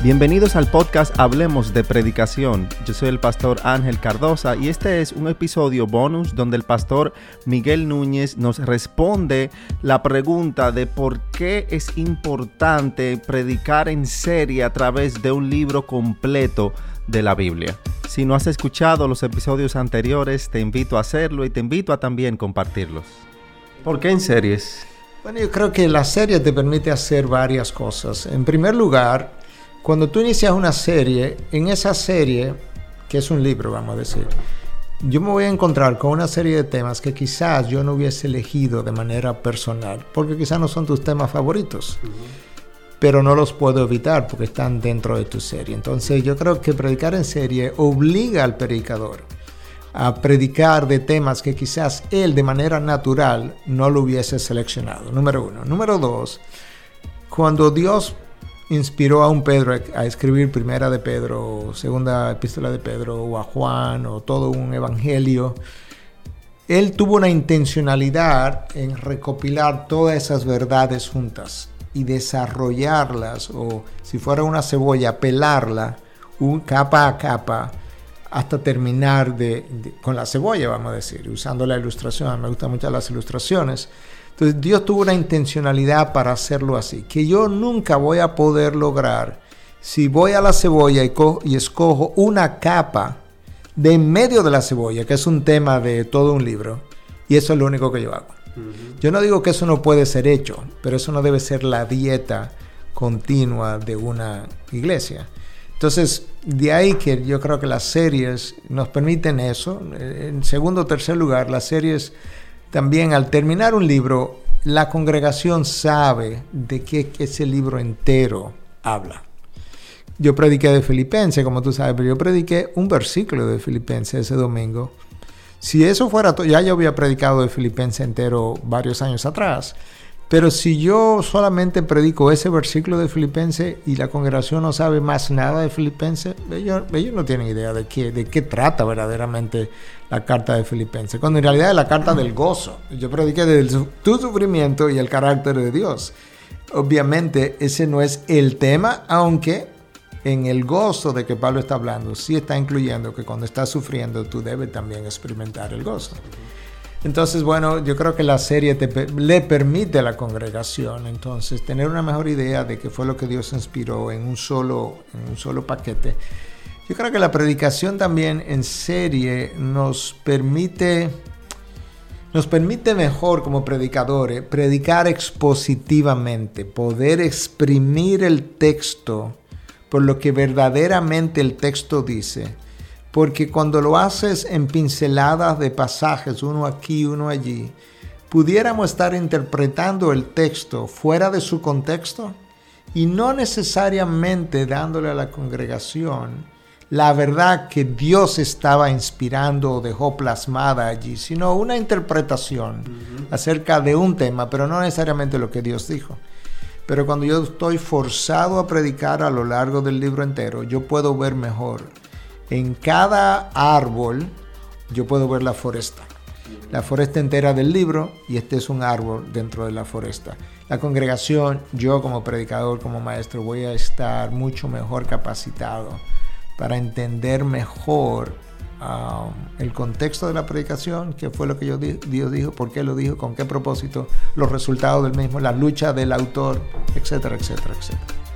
Bienvenidos al podcast Hablemos de Predicación. Yo soy el pastor Ángel Cardosa y este es un episodio bonus donde el pastor Miguel Núñez nos responde la pregunta de por qué es importante predicar en serie a través de un libro completo de la Biblia. Si no has escuchado los episodios anteriores, te invito a hacerlo y te invito a también compartirlos. ¿Por qué en series? Bueno, yo creo que la serie te permite hacer varias cosas. En primer lugar, cuando tú inicias una serie, en esa serie, que es un libro, vamos a decir, yo me voy a encontrar con una serie de temas que quizás yo no hubiese elegido de manera personal, porque quizás no son tus temas favoritos, pero no los puedo evitar porque están dentro de tu serie. Entonces yo creo que predicar en serie obliga al predicador a predicar de temas que quizás él de manera natural no lo hubiese seleccionado. Número uno. Número dos, cuando Dios inspiró a un Pedro a escribir primera de Pedro, segunda epístola de Pedro, o a Juan, o todo un evangelio, él tuvo una intencionalidad en recopilar todas esas verdades juntas y desarrollarlas, o si fuera una cebolla, pelarla un, capa a capa hasta terminar de, con la cebolla, vamos a decir, usando la ilustración. Me gustan mucho las ilustraciones. Entonces Dios tuvo una intencionalidad para hacerlo así, que yo nunca voy a poder lograr si voy a la cebolla y, y escojo una capa de en medio de la cebolla, que es un tema de todo un libro, y eso es lo único que yo hago. Yo no digo que eso no puede ser hecho, pero eso no debe ser la dieta continua de una iglesia. Entonces, de ahí que yo creo que las series nos permiten eso. En segundo o tercer lugar, las series también al terminar un libro, la congregación sabe de qué ese libro entero habla. Yo prediqué de Filipenses, como tú sabes, pero yo prediqué un versículo de Filipenses ese domingo. Si eso fuera todo, ya yo había predicado de Filipenses entero varios años atrás, pero si yo solamente predico ese versículo de Filipenses y la congregación no sabe más nada de Filipenses, ellos, no tienen idea de qué, de qué trata verdaderamente la carta de Filipenses, cuando en realidad es la carta del gozo. Yo prediqué de tu sufrimiento y el carácter de Dios. Obviamente ese no es el tema, aunque en el gozo de que Pablo está hablando, sí está incluyendo que cuando estás sufriendo tú debes también experimentar el gozo. Entonces, bueno, yo creo que la serie le permite a la congregación entonces tener una mejor idea de qué fue lo que Dios inspiró en un solo, en un solo paquete. Yo creo que la predicación también en serie nos permite, nos permite mejor como predicadores predicar expositivamente, poder exprimir el texto por lo que verdaderamente el texto dice porque cuando lo haces en pinceladas de pasajes, uno aquí, uno allí, pudiéramos estar interpretando el texto fuera de su contexto y no necesariamente dándole a la congregación la verdad que Dios estaba inspirando o dejó plasmada allí, sino una interpretación acerca de un tema, pero no necesariamente lo que Dios dijo. Pero cuando yo estoy forzado a predicar a lo largo del libro entero, yo puedo ver mejor en cada árbol yo puedo ver la foresta. La foresta entera del libro y este es un árbol dentro de la foresta. La congregación, yo como predicador, como maestro, voy a estar mucho mejor capacitado para entender mejor um, el contexto de la predicación, qué fue lo que Dios dijo, por qué lo dijo, con qué propósito, los resultados del mismo, la lucha del autor, etcétera, etcétera, etcétera.